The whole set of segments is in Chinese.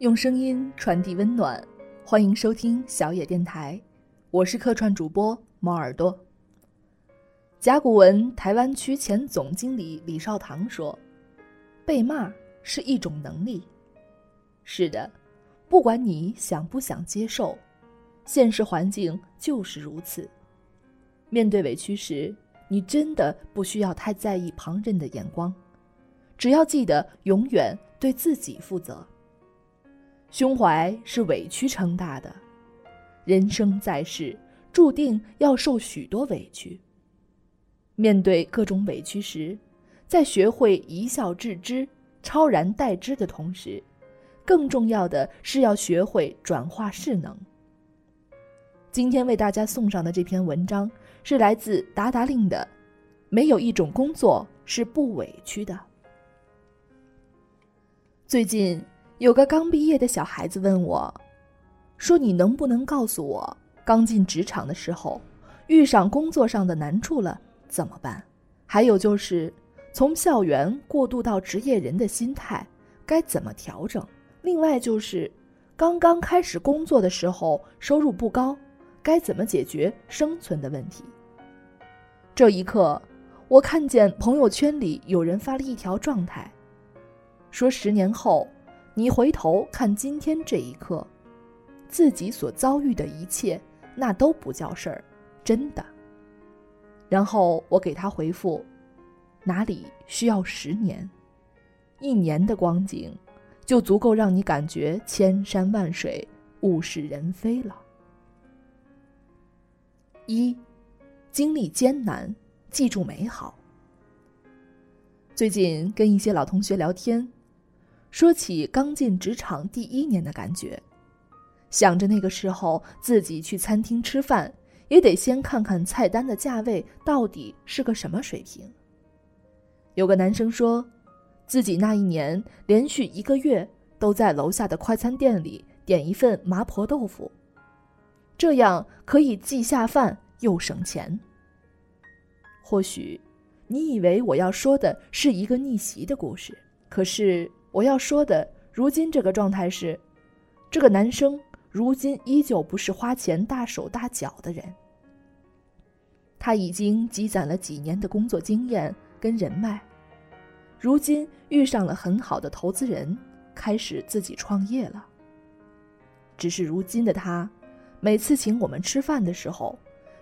用声音传递温暖，欢迎收听小野电台，我是客串主播猫耳朵。甲骨文台湾区前总经理李少棠说：“被骂是一种能力。”是的，不管你想不想接受，现实环境就是如此。面对委屈时，你真的不需要太在意旁人的眼光，只要记得永远对自己负责。胸怀是委屈撑大的，人生在世，注定要受许多委屈。面对各种委屈时，在学会一笑置之、超然待之的同时，更重要的是要学会转化势能。今天为大家送上的这篇文章是来自达达令的：“没有一种工作是不委屈的。”最近有个刚毕业的小孩子问我，说：“你能不能告诉我，刚进职场的时候，遇上工作上的难处了？”怎么办？还有就是，从校园过渡到职业人的心态该怎么调整？另外就是，刚刚开始工作的时候收入不高，该怎么解决生存的问题？这一刻，我看见朋友圈里有人发了一条状态，说十年后，你回头看今天这一刻，自己所遭遇的一切，那都不叫事儿，真的。然后我给他回复：“哪里需要十年？一年的光景，就足够让你感觉千山万水、物是人非了。”一，经历艰难，记住美好。最近跟一些老同学聊天，说起刚进职场第一年的感觉，想着那个时候自己去餐厅吃饭。也得先看看菜单的价位到底是个什么水平。有个男生说，自己那一年连续一个月都在楼下的快餐店里点一份麻婆豆腐，这样可以既下饭又省钱。或许，你以为我要说的是一个逆袭的故事，可是我要说的，如今这个状态是，这个男生。如今依旧不是花钱大手大脚的人。他已经积攒了几年的工作经验跟人脉，如今遇上了很好的投资人，开始自己创业了。只是如今的他，每次请我们吃饭的时候，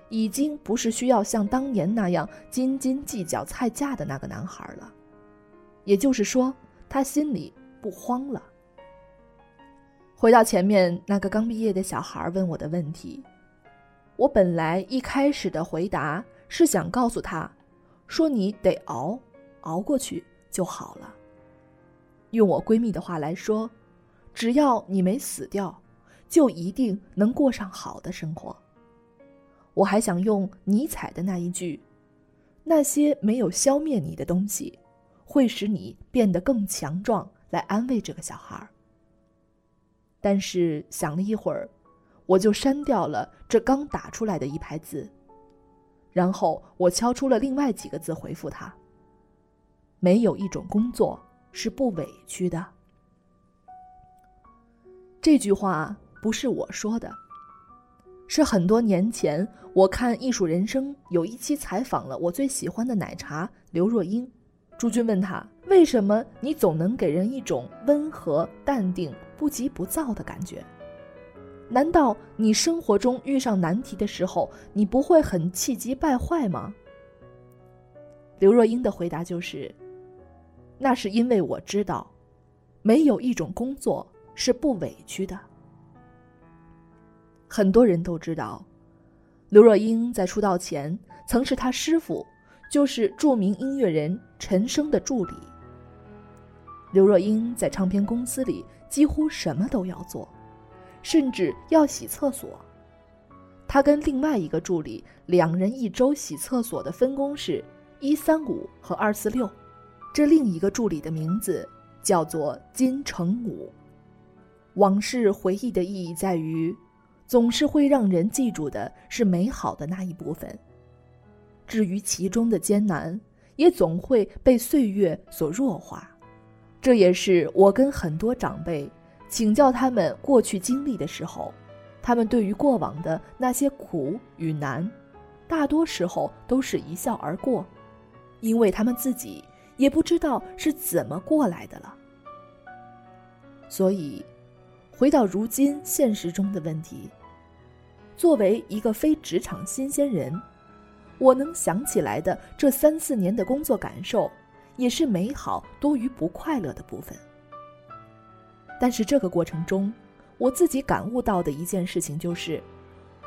已经不是需要像当年那样斤斤计较菜价的那个男孩了。也就是说，他心里不慌了。回到前面那个刚毕业的小孩问我的问题，我本来一开始的回答是想告诉他，说你得熬，熬过去就好了。用我闺蜜的话来说，只要你没死掉，就一定能过上好的生活。我还想用尼采的那一句：“那些没有消灭你的东西，会使你变得更强壮”来安慰这个小孩。但是想了一会儿，我就删掉了这刚打出来的一排字。然后我敲出了另外几个字回复他：“没有一种工作是不委屈的。”这句话不是我说的，是很多年前我看《艺术人生》有一期采访了我最喜欢的奶茶刘若英。朱军问他：“为什么你总能给人一种温和、淡定、不急不躁的感觉？难道你生活中遇上难题的时候，你不会很气急败坏吗？”刘若英的回答就是：“那是因为我知道，没有一种工作是不委屈的。”很多人都知道，刘若英在出道前曾是他师傅。就是著名音乐人陈升的助理。刘若英在唱片公司里几乎什么都要做，甚至要洗厕所。她跟另外一个助理两人一周洗厕所的分工是一三五和二四六。这另一个助理的名字叫做金城武。往事回忆的意义在于，总是会让人记住的是美好的那一部分。至于其中的艰难，也总会被岁月所弱化。这也是我跟很多长辈请教他们过去经历的时候，他们对于过往的那些苦与难，大多时候都是一笑而过，因为他们自己也不知道是怎么过来的了。所以，回到如今现实中的问题，作为一个非职场新鲜人，我能想起来的这三四年的工作感受，也是美好多于不快乐的部分。但是这个过程中，我自己感悟到的一件事情就是，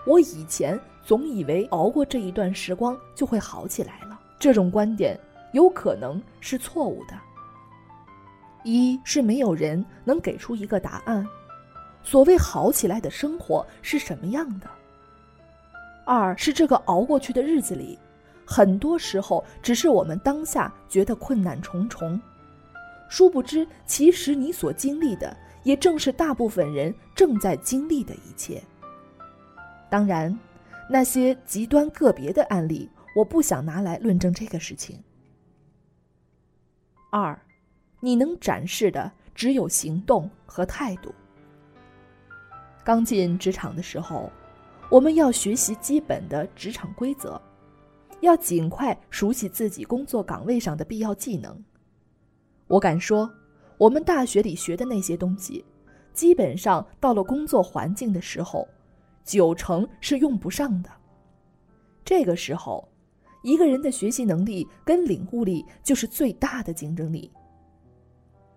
我以前总以为熬过这一段时光就会好起来了，这种观点有可能是错误的。一是没有人能给出一个答案，所谓好起来的生活是什么样的；二是这个熬过去的日子里，很多时候只是我们当下觉得困难重重。殊不知，其实你所经历的，也正是大部分人正在经历的一切。当然，那些极端个别的案例，我不想拿来论证这个事情。二，你能展示的只有行动和态度。刚进职场的时候，我们要学习基本的职场规则，要尽快熟悉自己工作岗位上的必要技能。我敢说，我们大学里学的那些东西，基本上到了工作环境的时候，九成是用不上的。这个时候，一个人的学习能力跟领悟力就是最大的竞争力。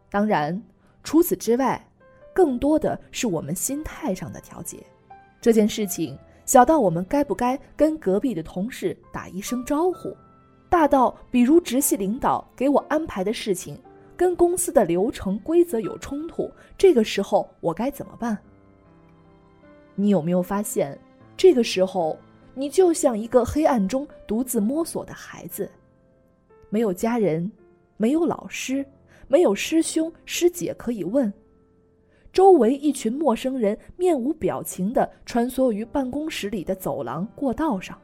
当然，除此之外，更多的是我们心态上的调节。这件事情小到我们该不该跟隔壁的同事打一声招呼，大到比如直系领导给我安排的事情。跟公司的流程规则有冲突，这个时候我该怎么办？你有没有发现，这个时候你就像一个黑暗中独自摸索的孩子，没有家人，没有老师，没有师兄师姐可以问，周围一群陌生人面无表情的穿梭于办公室里的走廊过道上，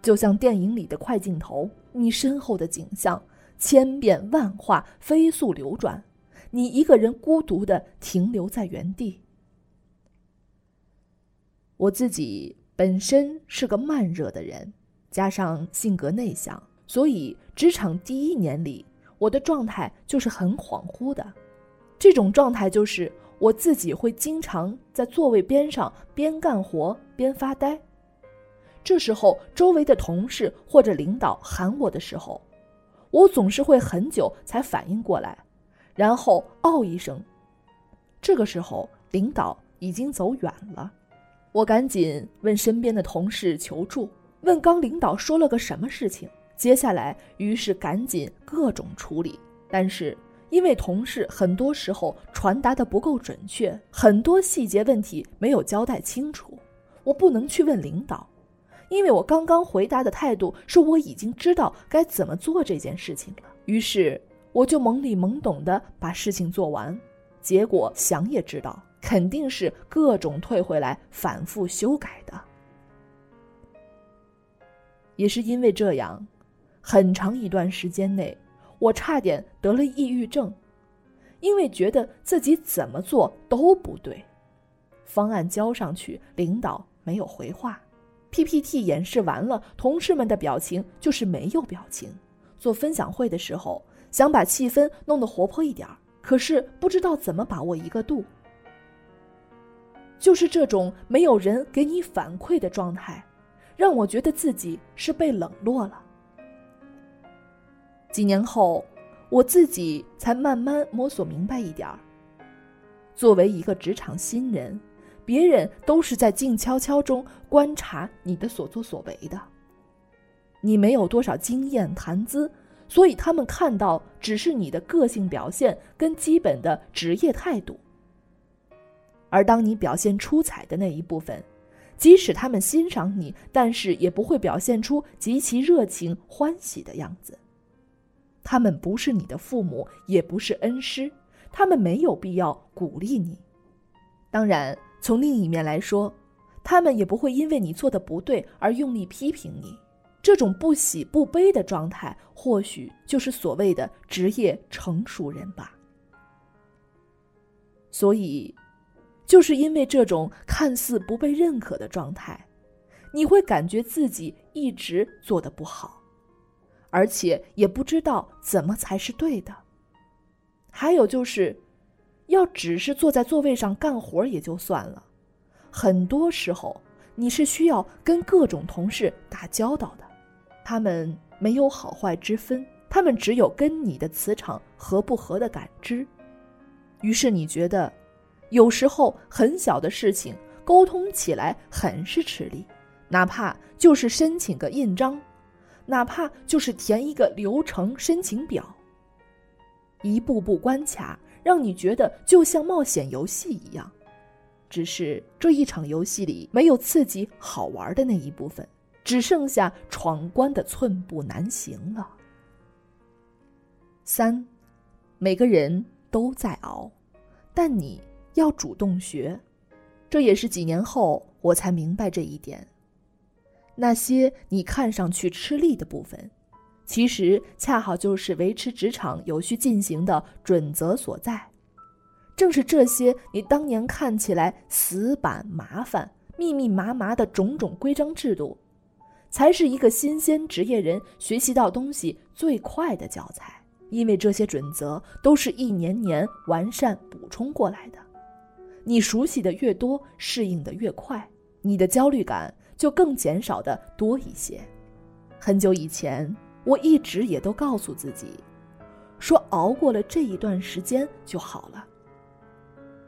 就像电影里的快镜头，你身后的景象。千变万化，飞速流转，你一个人孤独的停留在原地。我自己本身是个慢热的人，加上性格内向，所以职场第一年里，我的状态就是很恍惚的。这种状态就是我自己会经常在座位边上边干活边发呆。这时候，周围的同事或者领导喊我的时候。我总是会很久才反应过来，然后哦一声。这个时候，领导已经走远了。我赶紧问身边的同事求助，问刚领导说了个什么事情。接下来，于是赶紧各种处理。但是因为同事很多时候传达的不够准确，很多细节问题没有交代清楚，我不能去问领导。因为我刚刚回答的态度是我已经知道该怎么做这件事情了，于是我就懵里懵懂的把事情做完，结果想也知道肯定是各种退回来反复修改的。也是因为这样，很长一段时间内，我差点得了抑郁症，因为觉得自己怎么做都不对，方案交上去，领导没有回话。PPT 演示完了，同事们的表情就是没有表情。做分享会的时候，想把气氛弄得活泼一点可是不知道怎么把握一个度。就是这种没有人给你反馈的状态，让我觉得自己是被冷落了。几年后，我自己才慢慢摸索明白一点儿作为一个职场新人。别人都是在静悄悄中观察你的所作所为的，你没有多少经验谈资，所以他们看到只是你的个性表现跟基本的职业态度。而当你表现出彩的那一部分，即使他们欣赏你，但是也不会表现出极其热情欢喜的样子。他们不是你的父母，也不是恩师，他们没有必要鼓励你。当然。从另一面来说，他们也不会因为你做的不对而用力批评你。这种不喜不悲的状态，或许就是所谓的职业成熟人吧。所以，就是因为这种看似不被认可的状态，你会感觉自己一直做的不好，而且也不知道怎么才是对的。还有就是，要只是坐在座位上干活也就算了，很多时候你是需要跟各种同事打交道的，他们没有好坏之分，他们只有跟你的磁场合不合的感知。于是你觉得，有时候很小的事情沟通起来很是吃力，哪怕就是申请个印章，哪怕就是填一个流程申请表。一步步关卡，让你觉得就像冒险游戏一样，只是这一场游戏里没有刺激好玩的那一部分，只剩下闯关的寸步难行了。三，每个人都在熬，但你要主动学，这也是几年后我才明白这一点。那些你看上去吃力的部分。其实恰好就是维持职场有序进行的准则所在，正是这些你当年看起来死板、麻烦、密密麻麻的种种规章制度，才是一个新鲜职业人学习到东西最快的教材。因为这些准则都是一年年完善补充过来的，你熟悉的越多，适应的越快，你的焦虑感就更减少的多一些。很久以前。我一直也都告诉自己，说熬过了这一段时间就好了。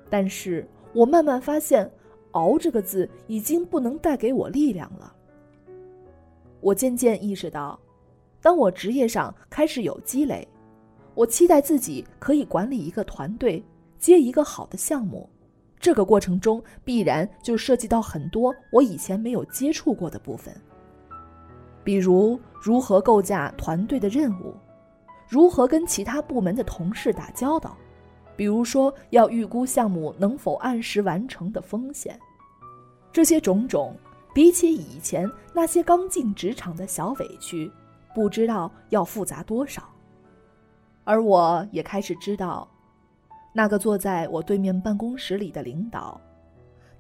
但是我慢慢发现，“熬”这个字已经不能带给我力量了。我渐渐意识到，当我职业上开始有积累，我期待自己可以管理一个团队，接一个好的项目。这个过程中必然就涉及到很多我以前没有接触过的部分。比如如何构架团队的任务，如何跟其他部门的同事打交道，比如说要预估项目能否按时完成的风险，这些种种，比起以前那些刚进职场的小委屈，不知道要复杂多少。而我也开始知道，那个坐在我对面办公室里的领导，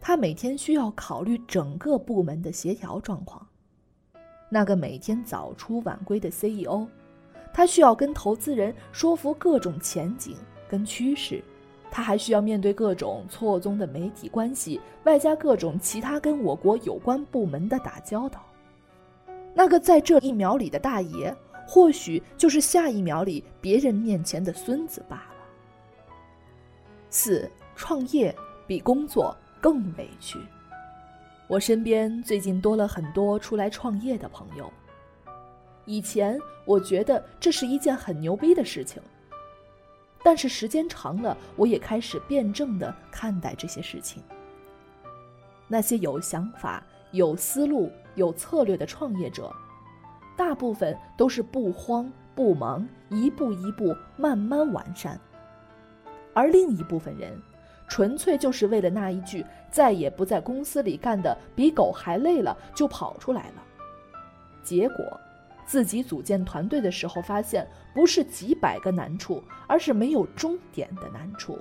他每天需要考虑整个部门的协调状况。那个每天早出晚归的 CEO，他需要跟投资人说服各种前景跟趋势，他还需要面对各种错综的媒体关系，外加各种其他跟我国有关部门的打交道。那个在这一秒里的大爷，或许就是下一秒里别人面前的孙子罢了。四，创业比工作更委屈。我身边最近多了很多出来创业的朋友。以前我觉得这是一件很牛逼的事情，但是时间长了，我也开始辩证的看待这些事情。那些有想法、有思路、有策略的创业者，大部分都是不慌不忙，一步一步慢慢完善，而另一部分人。纯粹就是为了那一句“再也不在公司里干的比狗还累了”就跑出来了。结果，自己组建团队的时候发现，不是几百个难处，而是没有终点的难处。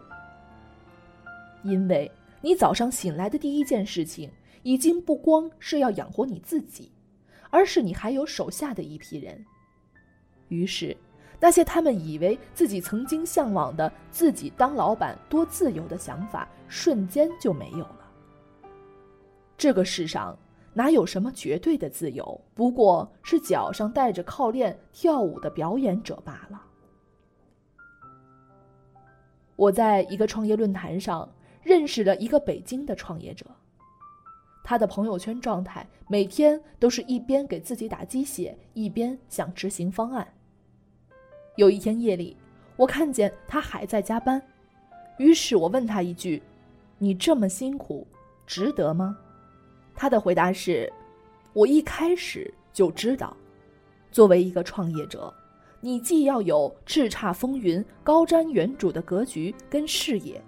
因为你早上醒来的第一件事情，已经不光是要养活你自己，而是你还有手下的一批人。于是。那些他们以为自己曾经向往的自己当老板多自由的想法，瞬间就没有了。这个世上哪有什么绝对的自由？不过是脚上带着铐链跳舞的表演者罢了。我在一个创业论坛上认识了一个北京的创业者，他的朋友圈状态每天都是一边给自己打鸡血，一边想执行方案。有一天夜里，我看见他还在加班，于是我问他一句：“你这么辛苦，值得吗？”他的回答是：“我一开始就知道，作为一个创业者，你既要有叱咤风云、高瞻远瞩的格局跟视野，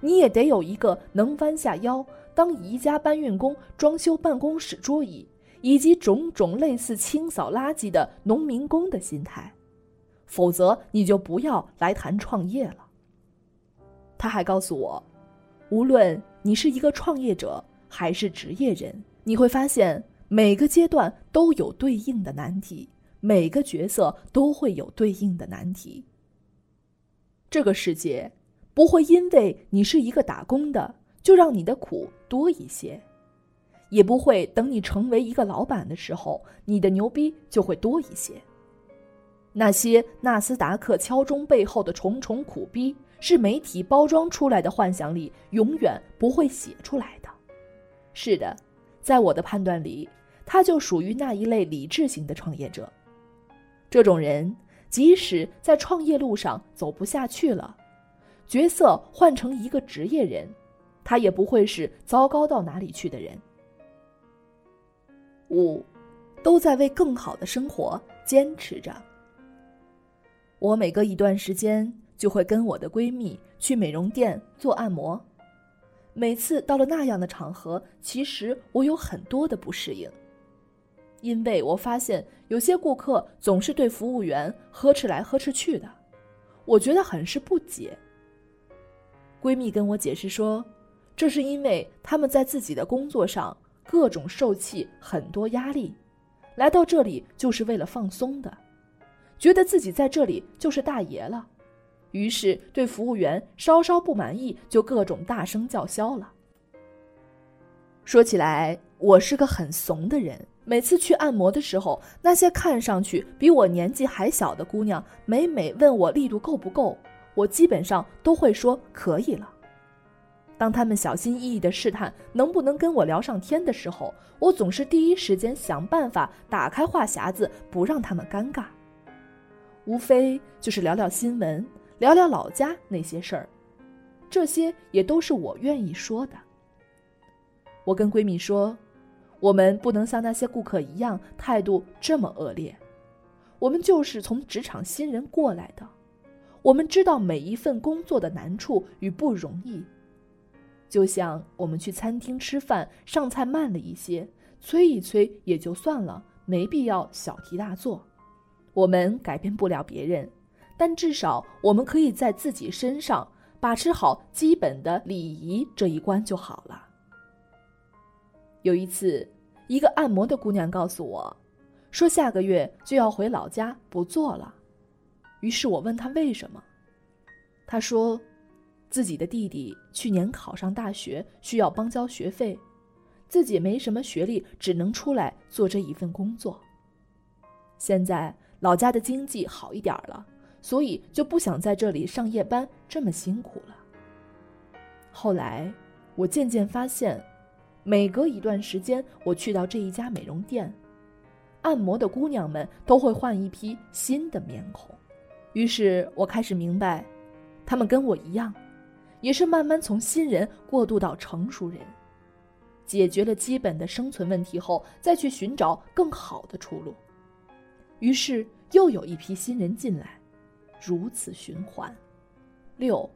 你也得有一个能弯下腰当宜家搬运工、装修办公室桌椅，以及种种类似清扫垃圾的农民工的心态。”否则，你就不要来谈创业了。他还告诉我，无论你是一个创业者还是职业人，你会发现每个阶段都有对应的难题，每个角色都会有对应的难题。这个世界不会因为你是一个打工的，就让你的苦多一些，也不会等你成为一个老板的时候，你的牛逼就会多一些。那些纳斯达克敲钟背后的重重苦逼，是媒体包装出来的幻想里永远不会写出来的。是的，在我的判断里，他就属于那一类理智型的创业者。这种人，即使在创业路上走不下去了，角色换成一个职业人，他也不会是糟糕到哪里去的人。五，都在为更好的生活坚持着。我每隔一段时间就会跟我的闺蜜去美容店做按摩。每次到了那样的场合，其实我有很多的不适应，因为我发现有些顾客总是对服务员呵斥来呵斥去的，我觉得很是不解。闺蜜跟我解释说，这是因为他们在自己的工作上各种受气，很多压力，来到这里就是为了放松的。觉得自己在这里就是大爷了，于是对服务员稍稍不满意，就各种大声叫嚣了。说起来，我是个很怂的人。每次去按摩的时候，那些看上去比我年纪还小的姑娘，每每问我力度够不够，我基本上都会说可以了。当他们小心翼翼地试探能不能跟我聊上天的时候，我总是第一时间想办法打开话匣子，不让他们尴尬。无非就是聊聊新闻，聊聊老家那些事儿，这些也都是我愿意说的。我跟闺蜜说，我们不能像那些顾客一样态度这么恶劣。我们就是从职场新人过来的，我们知道每一份工作的难处与不容易。就像我们去餐厅吃饭，上菜慢了一些，催一催也就算了，没必要小题大做。我们改变不了别人，但至少我们可以在自己身上把持好基本的礼仪这一关就好了。有一次，一个按摩的姑娘告诉我，说下个月就要回老家不做了。于是我问她为什么，她说，自己的弟弟去年考上大学，需要帮交学费，自己没什么学历，只能出来做这一份工作。现在。老家的经济好一点了，所以就不想在这里上夜班这么辛苦了。后来，我渐渐发现，每隔一段时间我去到这一家美容店，按摩的姑娘们都会换一批新的面孔。于是我开始明白，她们跟我一样，也是慢慢从新人过渡到成熟人，解决了基本的生存问题后，再去寻找更好的出路。于是又有一批新人进来，如此循环。六，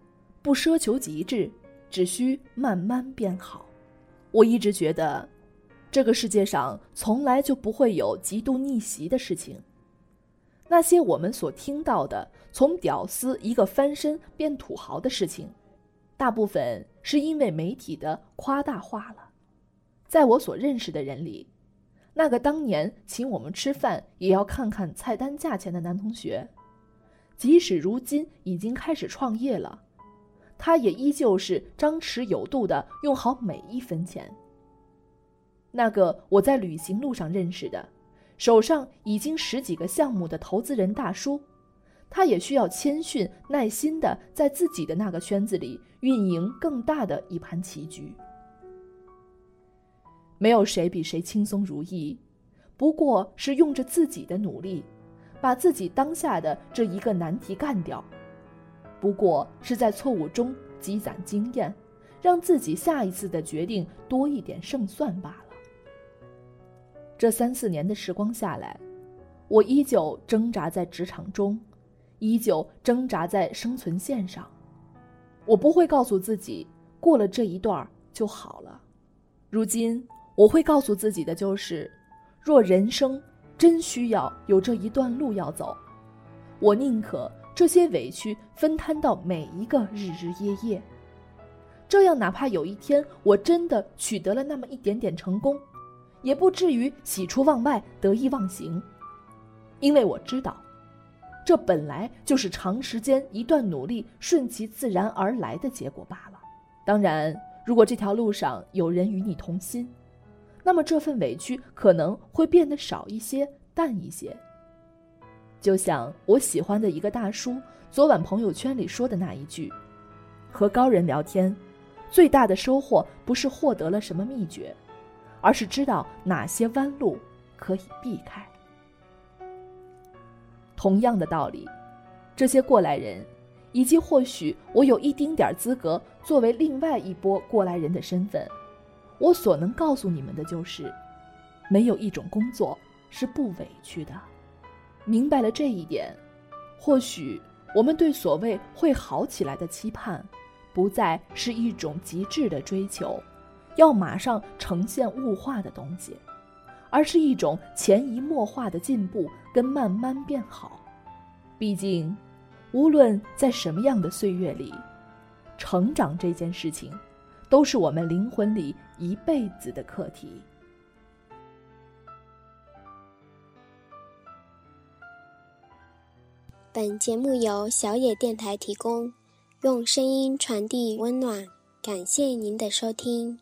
不奢求极致，只需慢慢变好。我一直觉得，这个世界上从来就不会有极度逆袭的事情。那些我们所听到的从屌丝一个翻身变土豪的事情，大部分是因为媒体的夸大化了。在我所认识的人里。那个当年请我们吃饭也要看看菜单价钱的男同学，即使如今已经开始创业了，他也依旧是张弛有度的用好每一分钱。那个我在旅行路上认识的，手上已经十几个项目的投资人大叔，他也需要谦逊耐心的在自己的那个圈子里运营更大的一盘棋局。没有谁比谁轻松如意，不过是用着自己的努力，把自己当下的这一个难题干掉。不过是在错误中积攒经验，让自己下一次的决定多一点胜算罢了。这三四年的时光下来，我依旧挣扎在职场中，依旧挣扎在生存线上。我不会告诉自己过了这一段就好了。如今。我会告诉自己的就是，若人生真需要有这一段路要走，我宁可这些委屈分摊到每一个日日夜夜。这样哪怕有一天我真的取得了那么一点点成功，也不至于喜出望外、得意忘形，因为我知道，这本来就是长时间一段努力顺其自然而来的结果罢了。当然，如果这条路上有人与你同心，那么这份委屈可能会变得少一些、淡一些。就像我喜欢的一个大叔昨晚朋友圈里说的那一句：“和高人聊天，最大的收获不是获得了什么秘诀，而是知道哪些弯路可以避开。”同样的道理，这些过来人，以及或许我有一丁点儿资格作为另外一波过来人的身份，我所能告诉你们的就是，没有一种工作是不委屈的。明白了这一点，或许我们对所谓会好起来的期盼，不再是一种极致的追求，要马上呈现物化的东西，而是一种潜移默化的进步跟慢慢变好。毕竟，无论在什么样的岁月里，成长这件事情，都是我们灵魂里一辈子的课题。本节目由小野电台提供，用声音传递温暖，感谢您的收听。